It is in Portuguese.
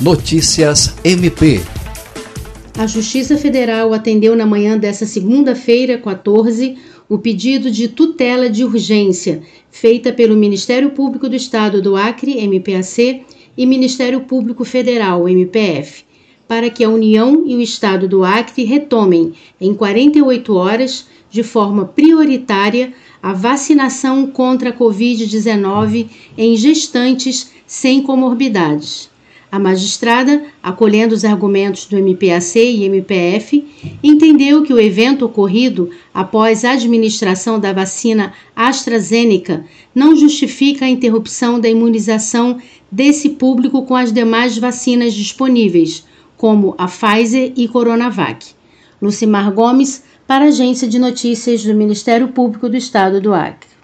Notícias MP. A Justiça Federal atendeu na manhã desta segunda-feira, 14, o pedido de tutela de urgência feita pelo Ministério Público do Estado do Acre, MPAC, e Ministério Público Federal, MPF, para que a União e o Estado do Acre retomem, em 48 horas, de forma prioritária, a vacinação contra a Covid-19 em gestantes sem comorbidades. A magistrada, acolhendo os argumentos do MPAC e MPF, entendeu que o evento ocorrido após a administração da vacina AstraZeneca não justifica a interrupção da imunização desse público com as demais vacinas disponíveis, como a Pfizer e Coronavac. Lucimar Gomes, para a Agência de Notícias do Ministério Público do Estado do Acre.